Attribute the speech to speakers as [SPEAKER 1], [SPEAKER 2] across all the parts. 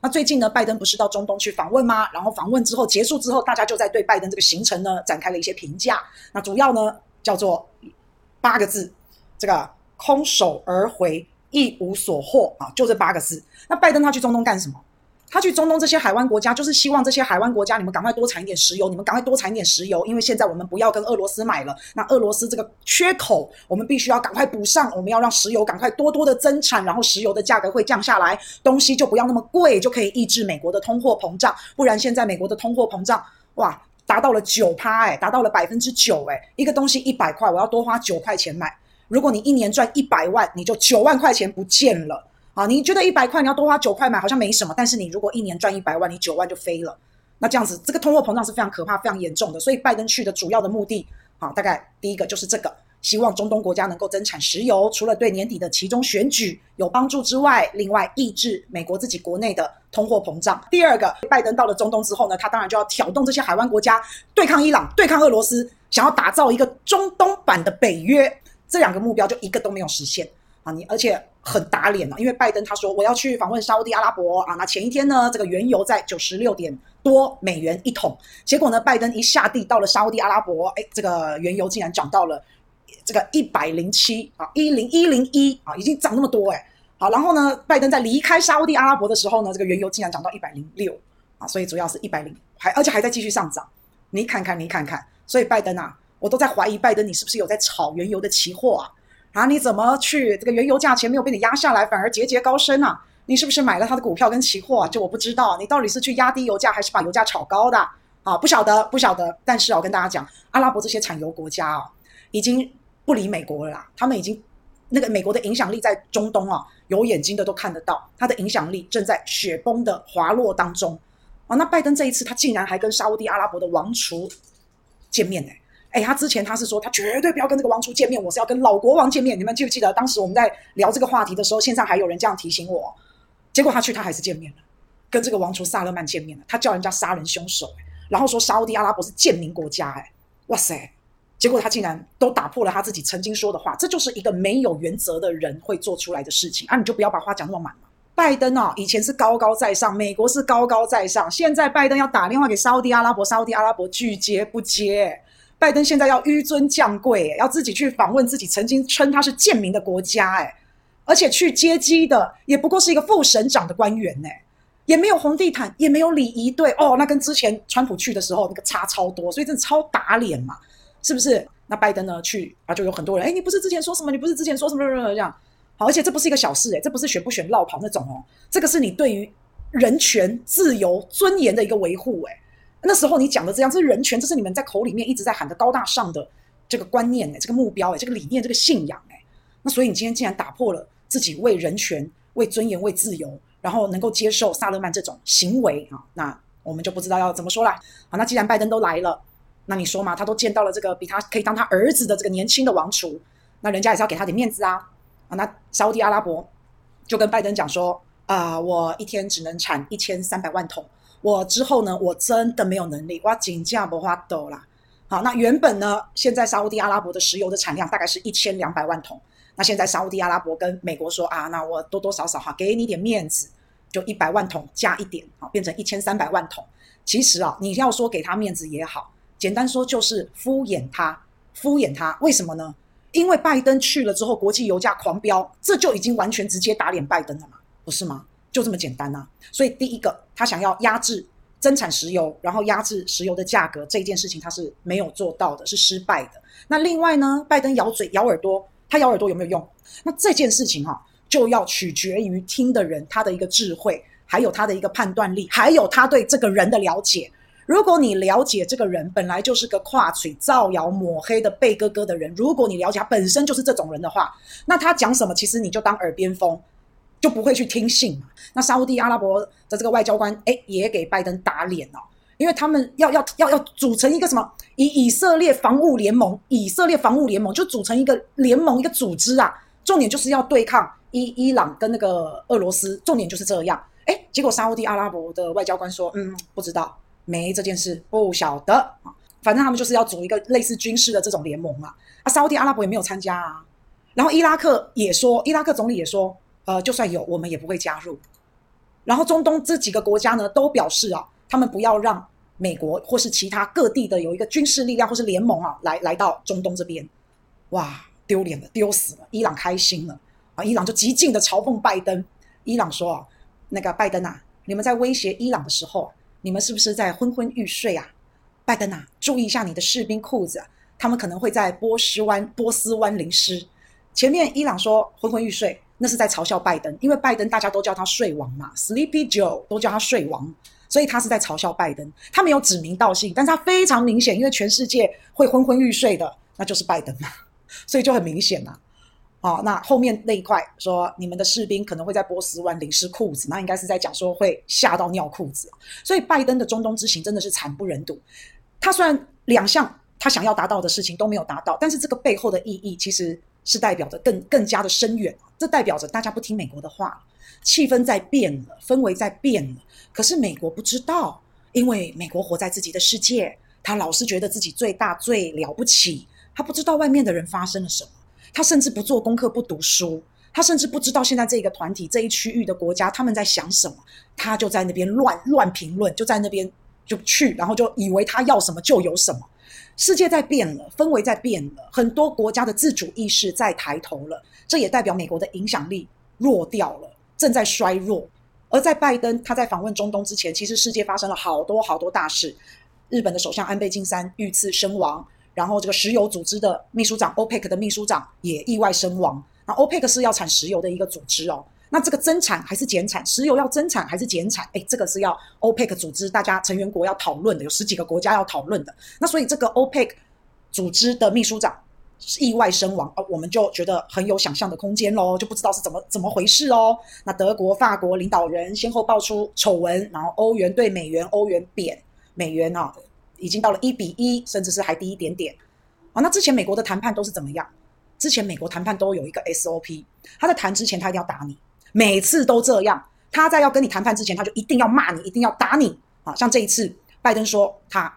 [SPEAKER 1] 那最近呢，拜登不是到中东去访问吗？然后访问之后结束之后，大家就在对拜登这个行程呢展开了一些评价。那主要呢叫做八个字，这个空手而回，一无所获啊，就这八个字。那拜登他去中东干什么？他去中东这些海湾国家，就是希望这些海湾国家，你们赶快多产一点石油，你们赶快多产一点石油，因为现在我们不要跟俄罗斯买了，那俄罗斯这个缺口，我们必须要赶快补上，我们要让石油赶快多多的增产，然后石油的价格会降下来，东西就不要那么贵，就可以抑制美国的通货膨胀。不然现在美国的通货膨胀，哇，达到了九趴，哎，达到了百分之九，哎，一个东西一百块，我要多花九块钱买。如果你一年赚一百万，你就九万块钱不见了。啊，你觉得一百块你要多花九块买好像没什么，但是你如果一年赚一百万，你九万就飞了。那这样子，这个通货膨胀是非常可怕、非常严重的。所以拜登去的主要的目的，啊，大概第一个就是这个，希望中东国家能够增产石油，除了对年底的其中选举有帮助之外，另外抑制美国自己国内的通货膨胀。第二个，拜登到了中东之后呢，他当然就要挑动这些海湾国家对抗伊朗、对抗俄罗斯，想要打造一个中东版的北约。这两个目标就一个都没有实现啊！你而且。很打脸了，因为拜登他说我要去访问沙乌地阿拉伯啊，那前一天呢，这个原油在九十六点多美元一桶，结果呢，拜登一下地到了沙乌地阿拉伯，哎，这个原油竟然涨到了这个一百零七啊，一零一零一啊，已经涨那么多哎，好，然后呢，拜登在离开沙乌地阿拉伯的时候呢，这个原油竟然涨到一百零六啊，所以主要是一百零，还而且还在继续上涨，你看看你看看，所以拜登啊，我都在怀疑拜登你是不是有在炒原油的期货啊？啊，你怎么去这个原油价钱没有被你压下来，反而节节高升啊？你是不是买了他的股票跟期货啊？这我不知道，你到底是去压低油价，还是把油价炒高的？啊，不晓得，不晓得。但是我跟大家讲，阿拉伯这些产油国家啊，已经不理美国了啦。他们已经那个美国的影响力在中东啊，有眼睛的都看得到，他的影响力正在雪崩的滑落当中啊。那拜登这一次，他竟然还跟沙乌地阿拉伯的王储见面呢。哎，他之前他是说他绝对不要跟这个王储见面，我是要跟老国王见面。你们记不记得当时我们在聊这个话题的时候，线上还有人这样提醒我。结果他去，他还是见面了，跟这个王储萨勒曼见面了。他叫人家杀人凶手，然后说沙乌地阿拉伯是贱民国家，哎，哇塞！结果他竟然都打破了他自己曾经说的话，这就是一个没有原则的人会做出来的事情啊！你就不要把话讲那么满嘛。拜登啊，以前是高高在上，美国是高高在上，现在拜登要打电话给沙乌地阿拉伯，沙乌地阿拉伯拒接不接。拜登现在要紆尊降贵，要自己去访问自己曾经称他是贱民的国家，哎，而且去接机的也不过是一个副省长的官员，哎，也没有红地毯，也没有礼仪队，哦，那跟之前川普去的时候那个差超多，所以真的超打脸嘛，是不是？那拜登呢去啊，就有很多人，哎，你不是之前说什么？你不是之前说什么？这样，好，而且这不是一个小事，哎，这不是选不选落跑那种哦，这个是你对于人权、自由、尊严的一个维护，哎。那时候你讲的这样，这是人权，这是你们在口里面一直在喊的高大上的这个观念诶，这个目标诶，这个理念，这个信仰诶。那所以你今天竟然打破了自己为人权、为尊严、为自由，然后能够接受萨勒曼这种行为啊，那我们就不知道要怎么说了。好，那既然拜登都来了，那你说嘛，他都见到了这个比他可以当他儿子的这个年轻的王储，那人家也是要给他点面子啊。啊，那沙乌地阿拉伯就跟拜登讲说啊，我一天只能产一千三百万桶。我之后呢，我真的没有能力，我紧价不花抖啦。好，那原本呢，现在沙乌地阿拉伯的石油的产量大概是一千两百万桶。那现在沙乌地阿拉伯跟美国说啊，那我多多少少哈，给你点面子，就一百万桶加一点，好，变成一千三百万桶。其实啊，你要说给他面子也好，简单说就是敷衍他，敷衍他。为什么呢？因为拜登去了之后，国际油价狂飙，这就已经完全直接打脸拜登了嘛，不是吗？就这么简单呐、啊，所以第一个，他想要压制增产石油，然后压制石油的价格，这件事情他是没有做到的，是失败的。那另外呢，拜登咬嘴咬耳朵，他咬耳朵有没有用？那这件事情哈、就要取决于听的人他的一个智慧，还有他的一个判断力，还有他对这个人的了解。如果你了解这个人本来就是个跨嘴造谣抹黑的背哥哥的人，如果你了解他本身就是这种人的话，那他讲什么，其实你就当耳边风。就不会去听信嘛。那沙乌地阿拉伯的这个外交官，哎，也给拜登打脸了，因为他们要要要要组成一个什么？以以色列防务联盟，以色列防务联盟就组成一个联盟，一个组织啊。重点就是要对抗伊伊朗跟那个俄罗斯，重点就是这样。哎，结果沙乌地阿拉伯的外交官说，嗯，不知道，没这件事，不晓得啊。反正他们就是要组一个类似军事的这种联盟啊。啊，沙乌地阿拉伯也没有参加啊。然后伊拉克也说，伊拉克总理也说。呃，就算有，我们也不会加入。然后中东这几个国家呢，都表示啊，他们不要让美国或是其他各地的有一个军事力量或是联盟啊，来来到中东这边。哇，丢脸了，丢死了！伊朗开心了啊，伊朗就极尽的嘲讽拜登。伊朗说啊，那个拜登啊，你们在威胁伊朗的时候，你们是不是在昏昏欲睡啊？拜登啊，注意一下你的士兵裤子，他们可能会在波斯湾波斯湾淋湿。前面伊朗说昏昏欲睡。那是在嘲笑拜登，因为拜登大家都叫他睡王嘛，Sleepy Joe 都叫他睡王，所以他是在嘲笑拜登。他没有指名道姓，但是他非常明显，因为全世界会昏昏欲睡的，那就是拜登嘛，所以就很明显呐。哦，那后面那一块说你们的士兵可能会在波斯湾淋湿裤子，那应该是在讲说会吓到尿裤子。所以拜登的中东之行真的是惨不忍睹。他虽然两项他想要达到的事情都没有达到，但是这个背后的意义其实。是代表着更更加的深远，这代表着大家不听美国的话，气氛在变了，氛围在变了。可是美国不知道，因为美国活在自己的世界，他老是觉得自己最大最了不起，他不知道外面的人发生了什么，他甚至不做功课不读书，他甚至不知道现在这个团体这一区域的国家他们在想什么，他就在那边乱乱评论，就在那边就去，然后就以为他要什么就有什么。世界在变了，氛围在变了，很多国家的自主意识在抬头了，这也代表美国的影响力弱掉了，正在衰弱。而在拜登他在访问中东之前，其实世界发生了好多好多大事。日本的首相安倍晋三遇刺身亡，然后这个石油组织的秘书长 OPEC 的秘书长也意外身亡。那 OPEC 是要产石油的一个组织哦。那这个增产还是减产？石油要增产还是减产？诶，这个是要 OPEC 组织大家成员国要讨论的，有十几个国家要讨论的。那所以这个 OPEC 组织的秘书长意外身亡，哦，我们就觉得很有想象的空间喽，就不知道是怎么怎么回事哦。那德国、法国领导人先后爆出丑闻，然后欧元对美元，欧元贬，美元啊已经到了一比一，甚至是还低一点点。啊，那之前美国的谈判都是怎么样？之前美国谈判都有一个 SOP，他在谈之前他一定要打你。每次都这样，他在要跟你谈判之前，他就一定要骂你，一定要打你啊！像这一次，拜登说他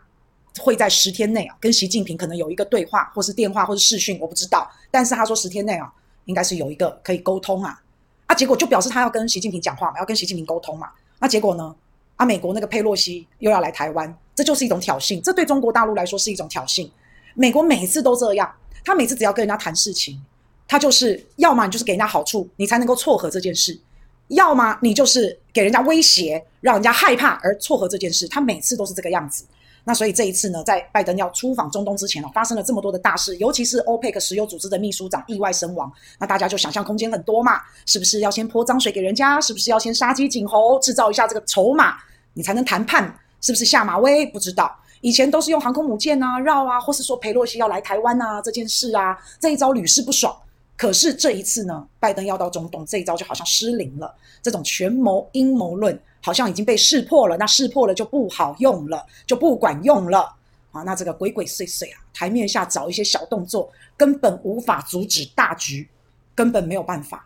[SPEAKER 1] 会在十天内啊跟习近平可能有一个对话，或是电话，或是视讯，我不知道。但是他说十天内啊，应该是有一个可以沟通啊啊！结果就表示他要跟习近平讲话嘛，要跟习近平沟通嘛。那结果呢？啊，美国那个佩洛西又要来台湾，这就是一种挑衅，这对中国大陆来说是一种挑衅。美国每次都这样，他每次只要跟人家谈事情。他就是，要么你就是给人家好处，你才能够撮合这件事；要么你就是给人家威胁，让人家害怕而撮合这件事。他每次都是这个样子。那所以这一次呢，在拜登要出访中东之前呢，发生了这么多的大事，尤其是欧佩克石油组织的秘书长意外身亡，那大家就想象空间很多嘛，是不是要先泼脏水给人家？是不是要先杀鸡儆猴，制造一下这个筹码，你才能谈判？是不是下马威？不知道。以前都是用航空母舰啊绕啊，或是说裴洛西要来台湾啊这件事啊，这一招屡试不爽。可是这一次呢，拜登要到中东，这一招就好像失灵了。这种权谋阴谋论好像已经被识破了，那识破了就不好用了，就不管用了啊！那这个鬼鬼祟祟啊，台面下找一些小动作，根本无法阻止大局，根本没有办法。